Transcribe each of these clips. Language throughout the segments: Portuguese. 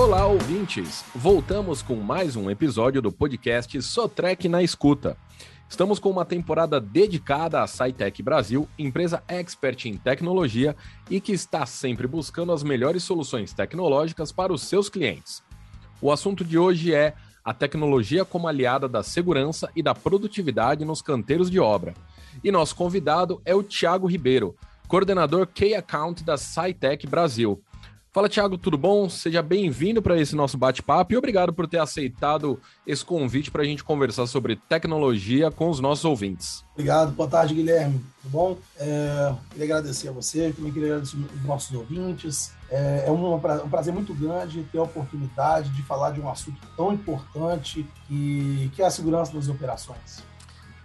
Olá, ouvintes! Voltamos com mais um episódio do podcast Sotrec na Escuta. Estamos com uma temporada dedicada à SciTech Brasil, empresa expert em tecnologia e que está sempre buscando as melhores soluções tecnológicas para os seus clientes. O assunto de hoje é a tecnologia como aliada da segurança e da produtividade nos canteiros de obra. E nosso convidado é o Tiago Ribeiro, coordenador Key Account da SciTech Brasil. Fala, Thiago, tudo bom? Seja bem-vindo para esse nosso bate-papo e obrigado por ter aceitado esse convite para a gente conversar sobre tecnologia com os nossos ouvintes. Obrigado, boa tarde, Guilherme. Tudo bom? É, queria agradecer a você, também queria agradecer os nossos ouvintes. É, é um, um prazer muito grande ter a oportunidade de falar de um assunto tão importante que, que é a segurança das operações.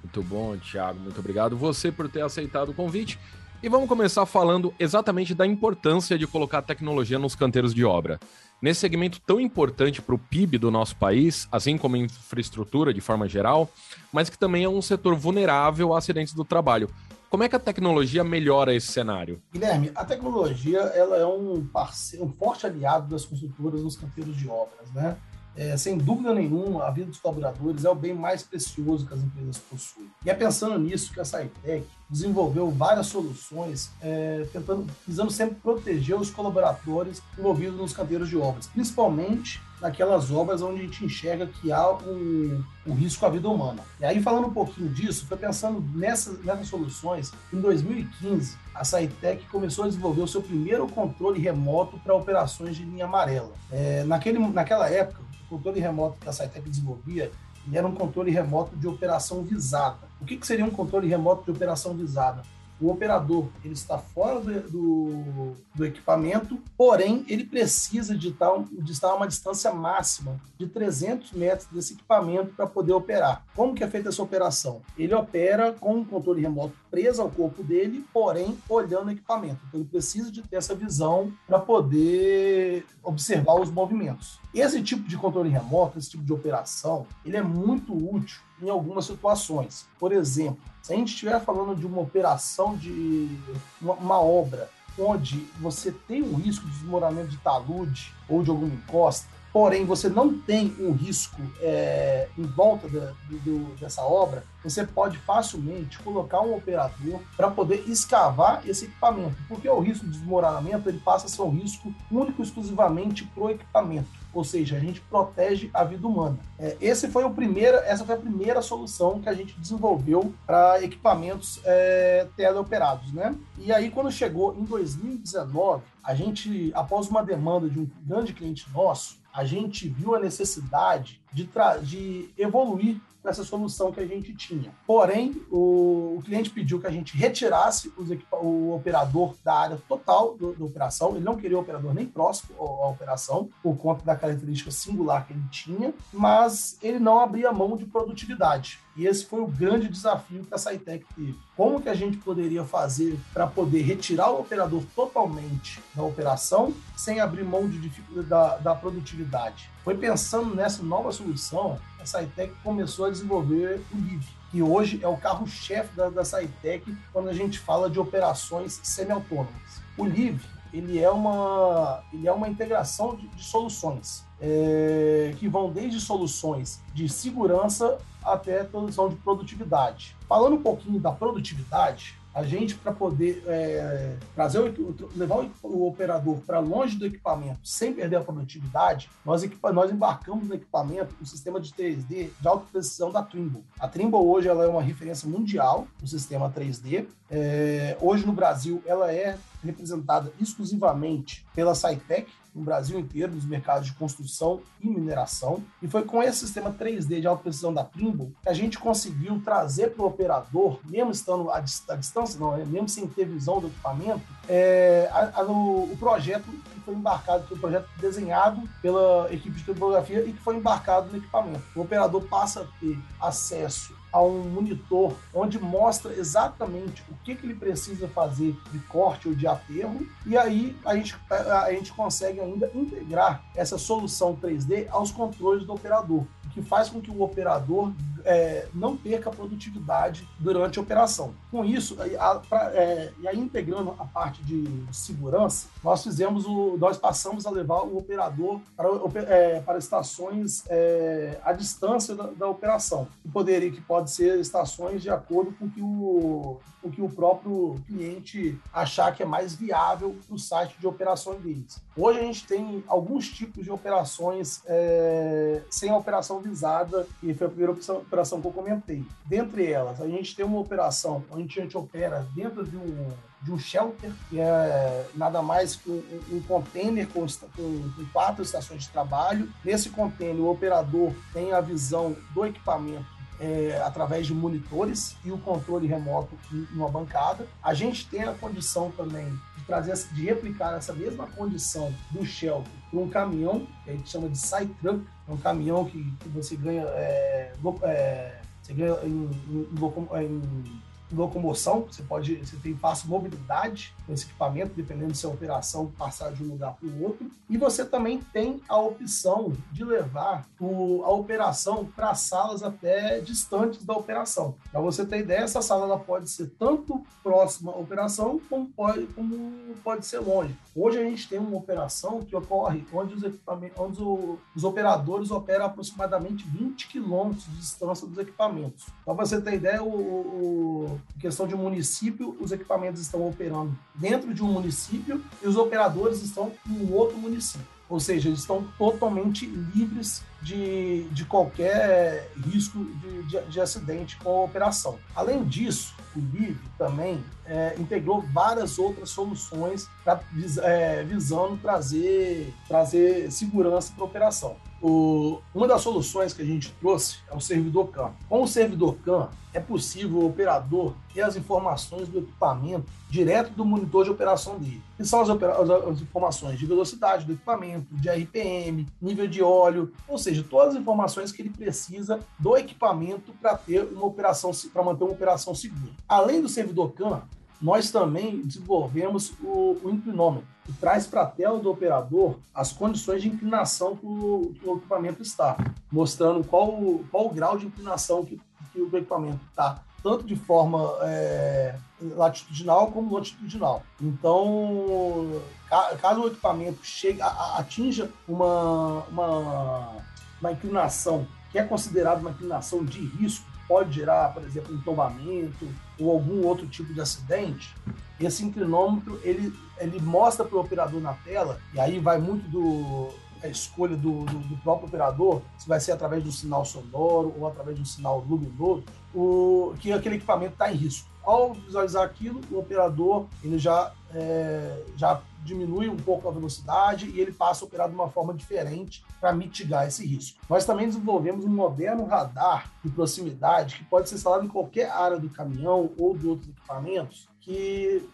Muito bom, Thiago, muito obrigado você por ter aceitado o convite. E vamos começar falando exatamente da importância de colocar tecnologia nos canteiros de obra. Nesse segmento tão importante para o PIB do nosso país, assim como infraestrutura de forma geral, mas que também é um setor vulnerável a acidentes do trabalho. Como é que a tecnologia melhora esse cenário? Guilherme, a tecnologia ela é um, parceiro, um forte aliado das construtoras nos canteiros de obras, né? É, sem dúvida nenhuma, a vida dos colaboradores é o bem mais precioso que as empresas possuem. E é pensando nisso que a SciTech desenvolveu várias soluções, é, tentando, visando sempre proteger os colaboradores envolvidos nos canteiros de obras, principalmente naquelas obras onde a gente enxerga que há um, um risco à vida humana. E aí, falando um pouquinho disso, foi pensando nessas, nessas soluções, em 2015, a SciTech começou a desenvolver o seu primeiro controle remoto para operações de linha amarela. É, naquele, naquela época, controle remoto que a SciTech desenvolvia ele era um controle remoto de operação visada. O que, que seria um controle remoto de operação visada? o operador ele está fora do, do, do, equipamento, porém ele precisa de estar, de estar a uma distância máxima de 300 metros desse equipamento para poder operar. Como que é feita essa operação? Ele opera com um controle remoto preso ao corpo dele, porém olhando o equipamento. Então ele precisa de ter essa visão para poder observar os movimentos. Esse tipo de controle remoto, esse tipo de operação, ele é muito útil em algumas situações. Por exemplo, se a gente estiver falando de uma operação de uma, uma obra onde você tem um risco de desmoronamento de talude ou de alguma encosta, porém você não tem um risco é, em volta dessa obra, você pode facilmente colocar um operador para poder escavar esse equipamento, porque o risco de desmoronamento ele passa a ser um risco único exclusivamente para o equipamento ou seja, a gente protege a vida humana. É, esse foi o primeiro, essa foi a primeira solução que a gente desenvolveu para equipamentos é, teleoperados, né? E aí, quando chegou em 2019, a gente, após uma demanda de um grande cliente nosso, a gente viu a necessidade de, de evoluir com essa solução que a gente tinha. Porém, o, o cliente pediu que a gente retirasse o operador da área total da operação. Ele não queria o operador nem próximo à operação, por conta da característica singular que ele tinha, mas ele não abria mão de produtividade. E esse foi o grande desafio que a SciTech teve. Como que a gente poderia fazer para poder retirar o operador totalmente da operação sem abrir mão de da, da produtividade? Foi pensando nessa nova solução, a SciTech começou a desenvolver o Live, que hoje é o carro-chefe da, da SciTech quando a gente fala de operações semi-autônomas. O Live ele é uma, ele é uma integração de, de soluções é, que vão desde soluções de segurança até solução de produtividade. Falando um pouquinho da produtividade, a gente, para poder é, trazer o, levar o, operador para longe do equipamento sem perder a produtividade, nós, equipa, nós embarcamos no equipamento o sistema de 3D de alta precisão da Trimble. A Trimble hoje ela é uma referência mundial no sistema 3D. É, hoje no Brasil ela é representada exclusivamente pela SciTech, no Brasil inteiro, nos mercados de construção e mineração. E foi com esse sistema 3D de alta precisão da Trimble que a gente conseguiu trazer para o operador, mesmo estando à, distância, não, né, mesmo sem ter visão do equipamento, é, a, a, o, o, projeto que foi embarcado, que foi um projeto desenhado pela equipe de topografia e que foi embarcado no equipamento. O operador passa a ter acesso a um monitor onde mostra exatamente o que, que ele precisa fazer de corte ou de aterro, e aí a gente, a, gente consegue ainda integrar essa solução 3D aos controles do operador, o que faz com que o operador é, não perca produtividade durante a operação. Com isso, a, pra, é, e aí integrando a parte de segurança, nós fizemos o, nós passamos a levar o operador para, é, para estações é, à distância da, da, operação, que poderia, que pode ser estações de acordo com que o, com que o próprio cliente achar que é mais viável para o site de operações deles. Hoje a gente tem alguns tipos de operações é, sem a operação visada, que foi a primeira operação que eu comentei. Dentre elas, a gente tem uma operação onde a gente opera dentro de um de um shelter, que é nada mais que um, um container com, com, com, quatro estações de trabalho. Nesse container, o operador tem a visão do equipamento é, através de monitores e o controle remoto em uma bancada. A gente tem a condição também de trazer, de replicar essa mesma condição do shelter para um caminhão, que a gente chama de side truck, é um caminhão que, que você ganha, é, é, você ganha em, em, em locomoção, você pode, você tem fácil mobilidade com esse equipamento, dependendo se a operação passar de um lugar para o outro. E você também tem a opção de levar o, a operação para salas até distantes da operação. Para você ter ideia, essa sala ela pode ser tanto próxima à operação como pode, como pode ser longe. Hoje a gente tem uma operação que ocorre onde os equipamentos, onde os operadores operam aproximadamente 20 quilômetros de distância dos equipamentos. Para você ter ideia, o, o em questão de município, os equipamentos estão operando dentro de um município e os operadores estão em outro município. Ou seja, eles estão totalmente livres de, de qualquer risco de, de, de acidente com a operação. Além disso, o LIV também é, integrou várias outras soluções pra, é, visando trazer, trazer segurança para a operação. O, uma das soluções que a gente trouxe é o servidor CAN. Com o servidor CAN, é possível o operador ter as informações do equipamento direto do monitor de operação dele. Que são as, as, informações de velocidade do equipamento, de RPM, nível de óleo, ou seja, todas as informações que ele precisa do equipamento para ter uma operação, para manter uma operação segura. Além do servidor CAN, nós também desenvolvemos o, o inclinômetro, que traz para a tela do operador as condições de inclinação que o, que o equipamento está, mostrando qual, qual o grau de inclinação que, que o equipamento está, tanto de forma é, latitudinal como longitudinal. Então, caso o equipamento chegue, atinja uma, uma, uma inclinação que é considerada uma inclinação de risco, pode gerar, por exemplo, um tombamento ou algum outro tipo de acidente, esse inclinômetro ele, ele mostra para o operador na tela, e aí vai muito do a escolha do, do, do, próprio operador, se vai ser através do sinal sonoro ou através do sinal luminoso, o, que aquele equipamento está em risco. Ao visualizar aquilo, o operador ele já, é, já diminui um pouco a velocidade e ele passa a operar de uma forma diferente para mitigar esse risco. Nós também desenvolvemos um moderno radar de proximidade que pode ser instalado em qualquer área do caminhão ou de outros equipamentos que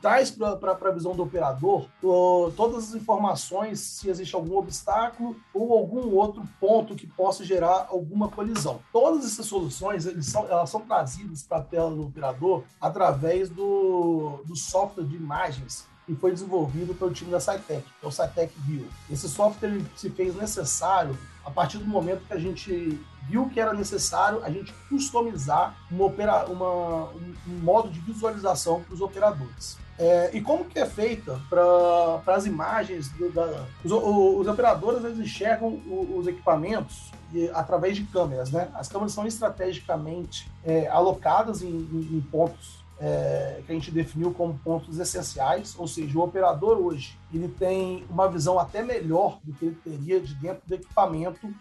traz para a visão do operador todas as informações se existe algum obstáculo ou algum outro ponto que possa gerar alguma colisão. Todas essas soluções são, elas são trazidas para a tela do operador através do, do software de imagens que foi desenvolvido pelo time da Cytec, que é o Cytec View. Esse software se fez necessário a partir do momento que a gente viu que era necessário a gente customizar uma opera, uma, um, modo de visualização para os operadores. É, e como que é feita para as imagens? Do, da, os, os, operadores eles enxergam os equipamentos e, através de câmeras, né? As câmeras são estrategicamente é, alocadas em, em, em pontos é, que a gente definiu como pontos essenciais, ou seja, o operador hoje ele tem uma visão até melhor do que ele teria de dentro do equipamento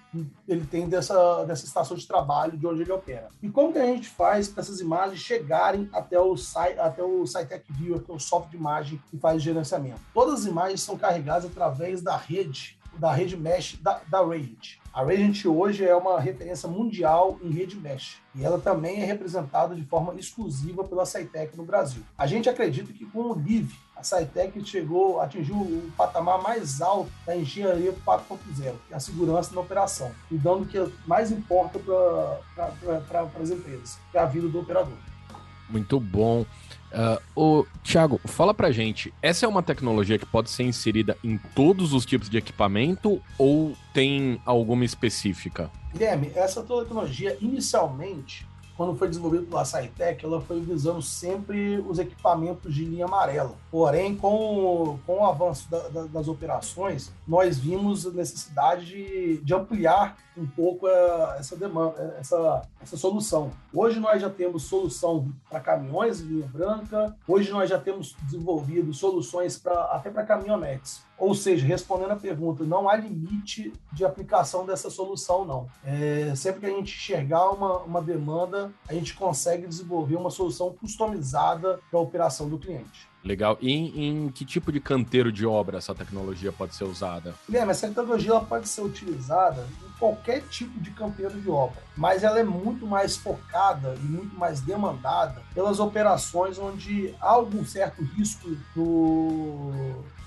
ele tem dessa, dessa estação de trabalho de onde ele opera. E como que a gente faz para essas imagens chegarem até o, até o SciTech Viewer, que é o software de imagem que faz o gerenciamento? Todas as imagens são carregadas através da rede, da rede mesh da, da. A Radiant hoje é uma referência mundial em rede mesh e ela também é representada de forma exclusiva pela Saitec no Brasil. A gente acredita que com o Live, a Saitec chegou, atingiu o patamar mais alto da engenharia 4.0, que é a segurança na operação, e dando o que mais importa para as empresas, que é a vida do operador. Muito bom. Uh, o Thiago, fala pra gente, essa é uma tecnologia que pode ser inserida em todos os tipos de equipamento ou tem alguma específica? Guilherme, essa tecnologia inicialmente quando foi desenvolvido pela SciTech, ela foi visando sempre os equipamentos de linha amarela. Porém, com, com o avanço da, da, das operações, nós vimos a necessidade de, de ampliar um pouco a, essa demanda, essa, essa solução. Hoje nós já temos solução para caminhões de linha branca, hoje nós já temos desenvolvido soluções pra, até para caminhonetes. Ou seja, respondendo a pergunta, não há limite de aplicação dessa solução, não. É, sempre que a gente enxergar uma, uma demanda, a gente consegue desenvolver uma solução customizada para a operação do cliente. Legal. E em, em, que tipo de canteiro de obra essa tecnologia pode ser usada? Guilherme, essa tecnologia pode ser utilizada em qualquer tipo de canteiro de obra, mas ela é muito mais focada e muito mais demandada pelas operações onde há algum certo risco do,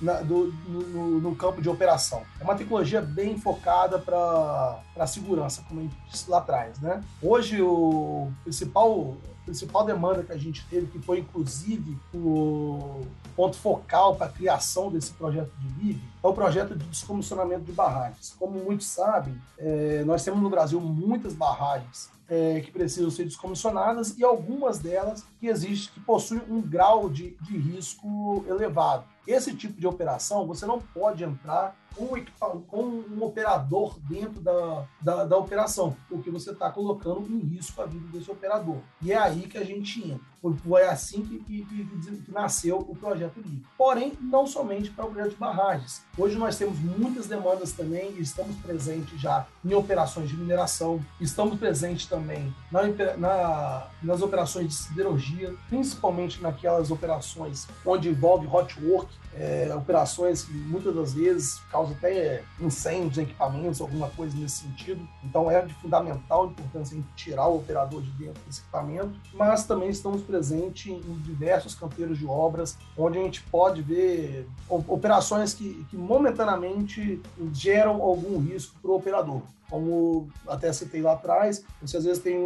na, do, no, no, campo de operação. É uma tecnologia bem focada para a segurança, como a gente disse lá atrás. Né? Hoje, o principal principal demanda que a gente teve, que foi inclusive o ponto focal para a criação desse projeto de LIV, é o projeto de descomissionamento de barragens. Como muitos sabem, é, nós temos no Brasil muitas barragens é, que precisam ser descomissionadas e algumas delas que existem, que possuem um grau de, de risco elevado. Esse tipo de operação, você não pode entrar com, com um operador dentro da, da, da operação, porque você está colocando em risco a vida desse operador. E é aí que a gente entra. Foi assim que, que, que, que nasceu o projeto LIVRE. Porém, não somente para o projeto de barragens. Hoje nós temos muitas demandas também estamos presentes já em operações de mineração, estamos presentes também na, na, nas operações de siderurgia, principalmente naquelas operações onde envolve hot work, é, operações que muitas das vezes causam até incêndios equipamentos, alguma coisa nesse sentido. Então é de fundamental importância em tirar o operador de dentro desse equipamento, mas também estamos presentes em diversos canteiros de obras, onde a gente pode ver operações que, que momentaneamente geram algum risco para o operador como até citei lá atrás, você às vezes tem,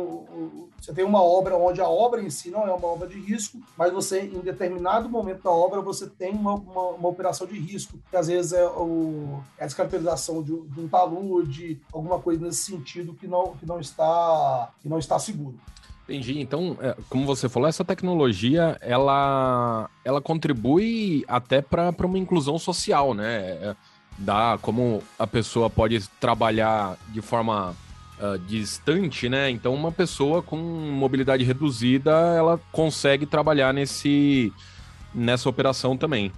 você tem uma obra onde a obra em si não é uma obra de risco, mas você, em determinado momento da obra, você tem uma, uma, uma operação de risco, que às vezes é, o, é a descaracterização de, de um talude, alguma coisa nesse sentido que não, que não, está, que não está seguro. Entendi. Então, é, como você falou, essa tecnologia ela, ela contribui até para uma inclusão social, né? Dá como a pessoa pode trabalhar de forma uh, distante, né? Então, uma pessoa com mobilidade reduzida, ela consegue trabalhar nesse nessa operação também.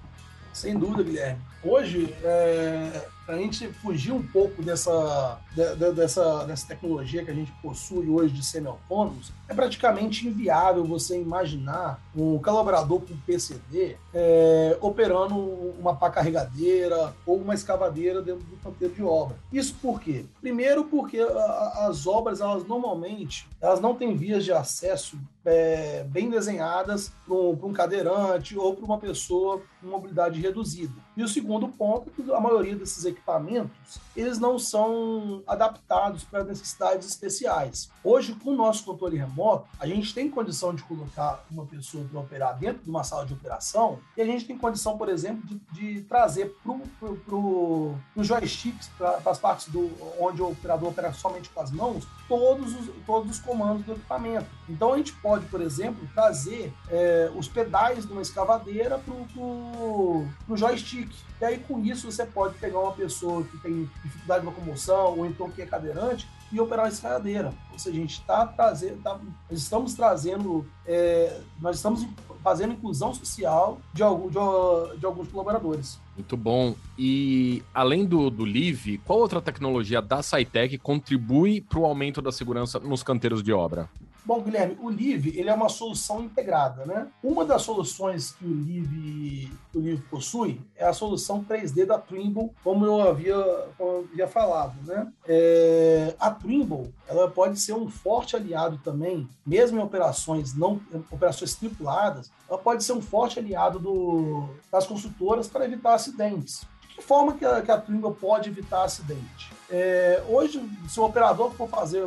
Sem dúvida, Guilherme. Hoje, é, a gente fugir um pouco dessa, de, de, dessa, dessa tecnologia que a gente possui hoje de semi-autônomos, é praticamente inviável você imaginar um colaborador com PCD é, operando uma pá carregadeira ou uma escavadeira dentro do canteiro de obra. Isso por quê? Primeiro porque a, as obras, elas normalmente, elas não têm vias de acesso é, bem desenhadas para um, cadeirante ou para uma pessoa com mobilidade reduzida. E o segundo ponto é que a maioria desses equipamentos eles não são adaptados para necessidades especiais. Hoje, com o nosso controle remoto, a gente tem condição de colocar uma pessoa para operar dentro de uma sala de operação e a gente tem condição, por exemplo, de, de trazer para os joysticks, para as partes do, onde o operador opera somente com as mãos, todos os, todos os comandos do equipamento. Então, a gente pode, por exemplo, trazer é, os pedais de uma escavadeira para o joystick. E aí, com isso, você pode pegar uma pessoa que tem dificuldade de locomoção ou então que é cadeirante e operar uma escadadeira. Ou seja, a gente está trazendo, tá, nós estamos trazendo, é, nós estamos fazendo inclusão social de, algum, de, de, alguns colaboradores. Muito bom. E além do, do Live, qual outra tecnologia da SciTech contribui para o aumento da segurança nos canteiros de obra? Bom, Guilherme, o Live ele é uma solução integrada, né? Uma das soluções que o Live, o Live possui é a solução 3D da Trimble, como eu havia, como eu havia falado, né? É, a Trimble ela pode ser um forte aliado também, mesmo em operações não operações tripuladas, ela pode ser um forte aliado do, das consultoras para evitar acidentes. Que forma que a, que a Trimble pode evitar acidente? É, hoje, se o operador for fazer,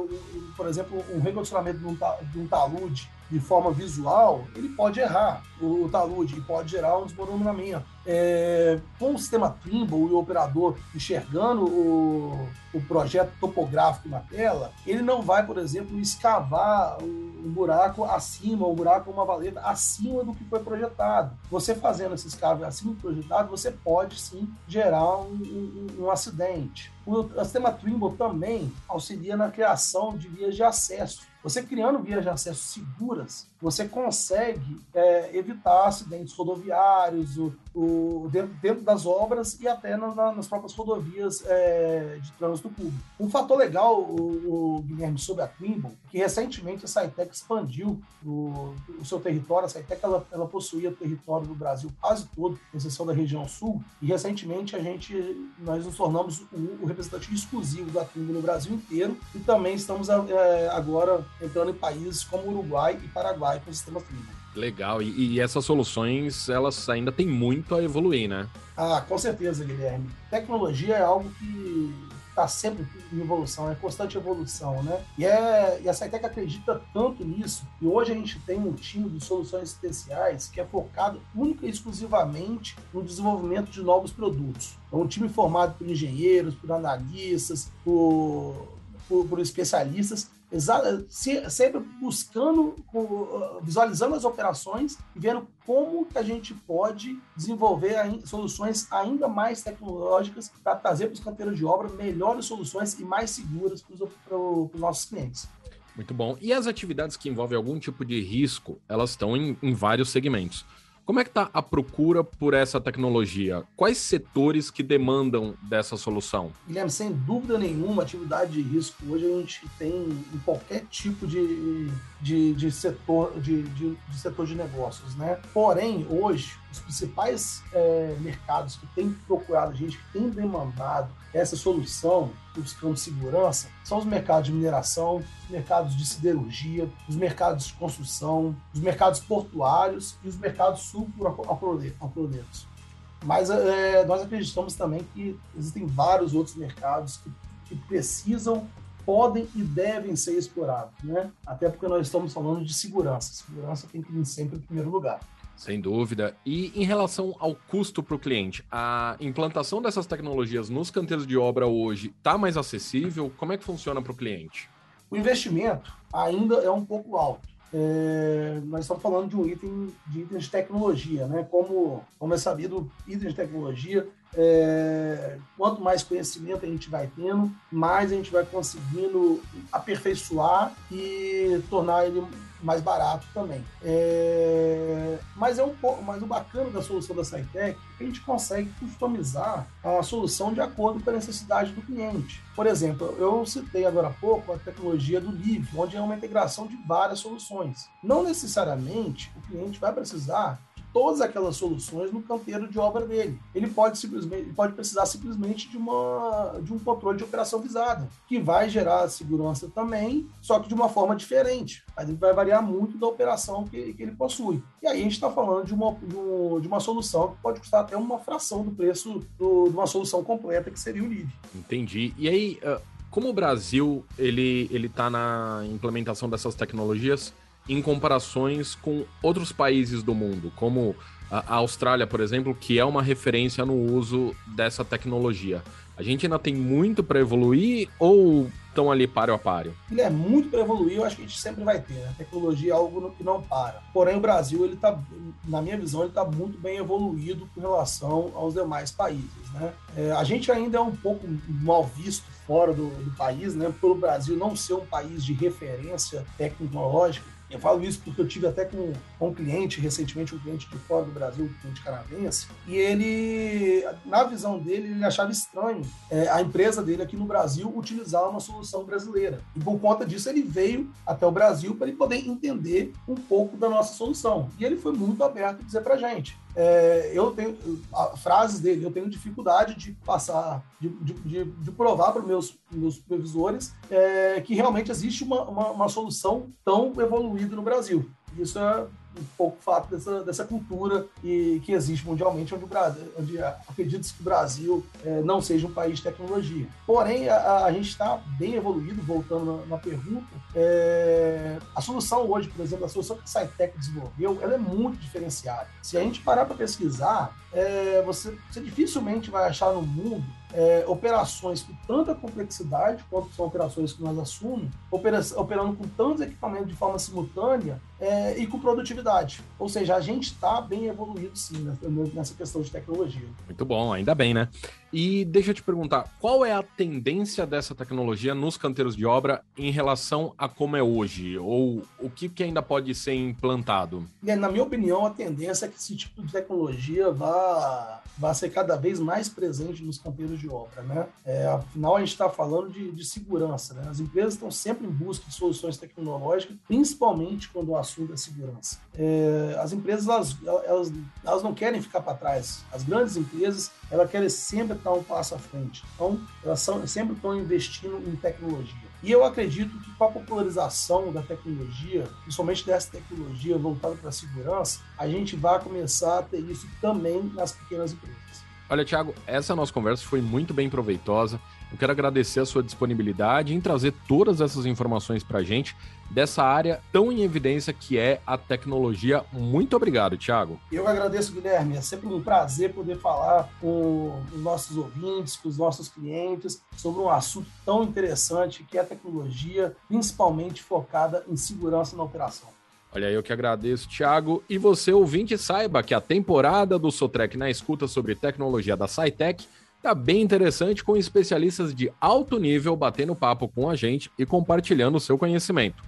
por exemplo, um recondicionamento de um talude de forma visual, ele pode errar o, talude e pode gerar um desmoronamento. É, com o sistema Trimble e o operador enxergando o, o projeto topográfico na tela, ele não vai, por exemplo, escavar um buraco acima, um buraco, uma valeta acima do que foi projetado. Você fazendo esse escave acima do projetado, você pode sim gerar um, um, um acidente. O, o sistema Trimble também auxilia na criação de vias de acesso você criando vias de acesso seguras, você consegue é, evitar acidentes rodoviários, o, o, dentro, dentro, das obras e até na, nas próprias rodovias é, de trânsito público. Um fator legal, o, o Guilherme, sobre a Trimble, que recentemente a Saitec expandiu o, o seu território. A Saitec ela, ela possuía território do Brasil quase todo, exceção da região sul, e recentemente a gente, nós nos tornamos o, o representante exclusivo da Trimble no Brasil inteiro e também estamos é, agora entrando em países como Uruguai e Paraguai com o sistema Trimble. Legal. E, e, essas soluções, elas ainda têm muito a evoluir, né? Ah, com certeza, Guilherme. Tecnologia é algo que está sempre em evolução, é constante evolução, né? E, é, e a Saitec acredita tanto nisso que hoje a gente tem um time de soluções especiais que é focado única e exclusivamente no desenvolvimento de novos produtos. É um time formado por engenheiros, por analistas, por, por, por especialistas sempre buscando, visualizando as operações e vendo como que a gente pode desenvolver soluções ainda mais tecnológicas para trazer para os canteiros de obra melhores soluções e mais seguras para os nossos clientes. Muito bom. E as atividades que envolvem algum tipo de risco, elas estão em, em vários segmentos. Como é que está a procura por essa tecnologia? Quais setores que demandam dessa solução? Guilherme, sem dúvida nenhuma, atividade de risco hoje a gente tem em qualquer tipo de, de, de setor, de, de, de, setor de negócios, né? Porém, hoje, os principais é, mercados que têm procurado gente, que têm demandado essa solução, buscando segurança, são os mercados de mineração, os mercados de siderurgia, os mercados de construção, os mercados portuários e os mercados sucroalcooletos. Mas é, nós acreditamos também que existem vários outros mercados que, que precisam podem e devem ser explorados, né? Até porque nós estamos falando de segurança. Segurança tem que vir sempre em primeiro lugar. Sem dúvida. E em relação ao custo para o cliente, a implantação dessas tecnologias nos canteiros de obra hoje está mais acessível? Como é que funciona para o cliente? O investimento ainda é um pouco alto. É, nós estamos falando de um item de itens de tecnologia, né? Como, como é sabido, itens de tecnologia é, quanto mais conhecimento a gente vai tendo, mais a gente vai conseguindo aperfeiçoar e tornar ele mais barato também. É, mas é um pouco, mas o bacana da solução da SciTech é que a gente consegue customizar a solução de acordo com a necessidade do cliente. Por exemplo, eu citei agora há pouco a tecnologia do Live, onde é uma integração de várias soluções. Não necessariamente o cliente vai precisar todas aquelas soluções no canteiro de obra dele. Ele pode simplesmente pode precisar simplesmente de uma de um controle de operação visada, que vai gerar segurança também, só que de uma forma diferente. Mas ele vai variar muito da operação que, que ele possui. E aí a gente está falando de uma, de uma solução que pode custar até uma fração do preço do, de uma solução completa que seria o LIV. Entendi. E aí, ah, como o Brasil ele ele está na implementação dessas tecnologias, em comparações com outros países do mundo, como a Austrália, por exemplo, que é uma referência no uso dessa tecnologia. A gente ainda tem muito para evoluir ou estão ali páreo a páreo? Ele é muito para evoluir, eu acho que a gente sempre vai ter. Né? A tecnologia é algo que não para. Porém, o Brasil, ele tá, na minha visão, ele está muito bem evoluído com relação aos demais países. Né? É, a gente ainda é um pouco mal visto fora do, do país, né? pelo Brasil não ser um país de referência tecnológica eu falo isso porque eu tive até com, com um cliente recentemente, um cliente de fora do Brasil, um cliente canadense, e ele, na visão dele, ele achava estranho é, a empresa dele aqui no Brasil utilizar uma solução brasileira. E por conta disso, ele veio até o Brasil para ele poder entender um pouco da nossa solução. E ele foi muito aberto a dizer para gente: é, eu tenho a, frases dele, eu tenho dificuldade de passar, de, de, de provar para os meus, meus supervisores é, que realmente existe uma, uma, uma, solução tão evoluída no Brasil. Isso é, um pouco o fato dessa, dessa cultura e, que existe mundialmente, onde, onde acredita-se que o Brasil é, não seja um país de tecnologia. Porém, a, a gente está bem evoluído, voltando na, na pergunta. É, a solução hoje, por exemplo, a solução que a SciTech desenvolveu, ela é muito diferenciada. Se a gente parar para pesquisar, é, você, você dificilmente vai achar no mundo é, operações com tanta complexidade quanto são operações que nós assumimos, opera, operando com tantos equipamentos de forma simultânea é, e com produtividade. Ou seja, a gente está bem evoluído sim nessa questão de tecnologia. Muito bom, ainda bem, né? E deixa eu te perguntar, qual é a tendência dessa tecnologia nos canteiros de obra em relação a como é hoje? Ou o que, que ainda pode ser implantado? Na minha opinião, a tendência é que esse tipo de tecnologia vá, vá ser cada vez mais presente nos canteiros de obra. Né? É, afinal, a gente está falando de, de segurança. Né? As empresas estão sempre em busca de soluções tecnológicas, principalmente quando o assunto é segurança. É, as empresas elas, elas, elas não querem ficar para trás. As grandes empresas elas querem sempre estar um passo à frente. Então, elas são, sempre estão investindo em tecnologia. E eu acredito que com a popularização da tecnologia, principalmente dessa tecnologia voltada para a segurança, a gente vai começar a ter isso também nas pequenas empresas. Olha, Thiago, essa nossa conversa foi muito bem proveitosa. Eu quero agradecer a sua disponibilidade em trazer todas essas informações para a gente dessa área tão em evidência que é a tecnologia. Muito obrigado, Thiago. Eu agradeço, Guilherme. É sempre um prazer poder falar com os nossos ouvintes, com os nossos clientes, sobre um assunto tão interessante que é a tecnologia, principalmente focada em segurança na operação. Olha, eu que agradeço, Thiago. E você, ouvinte, saiba que a temporada do Sotrec na escuta sobre tecnologia da SciTech Tá bem interessante com especialistas de alto nível batendo papo com a gente e compartilhando o seu conhecimento.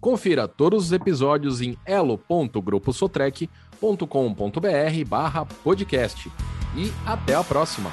Confira todos os episódios em elo.gruposotrec.com.br barra podcast. E até a próxima!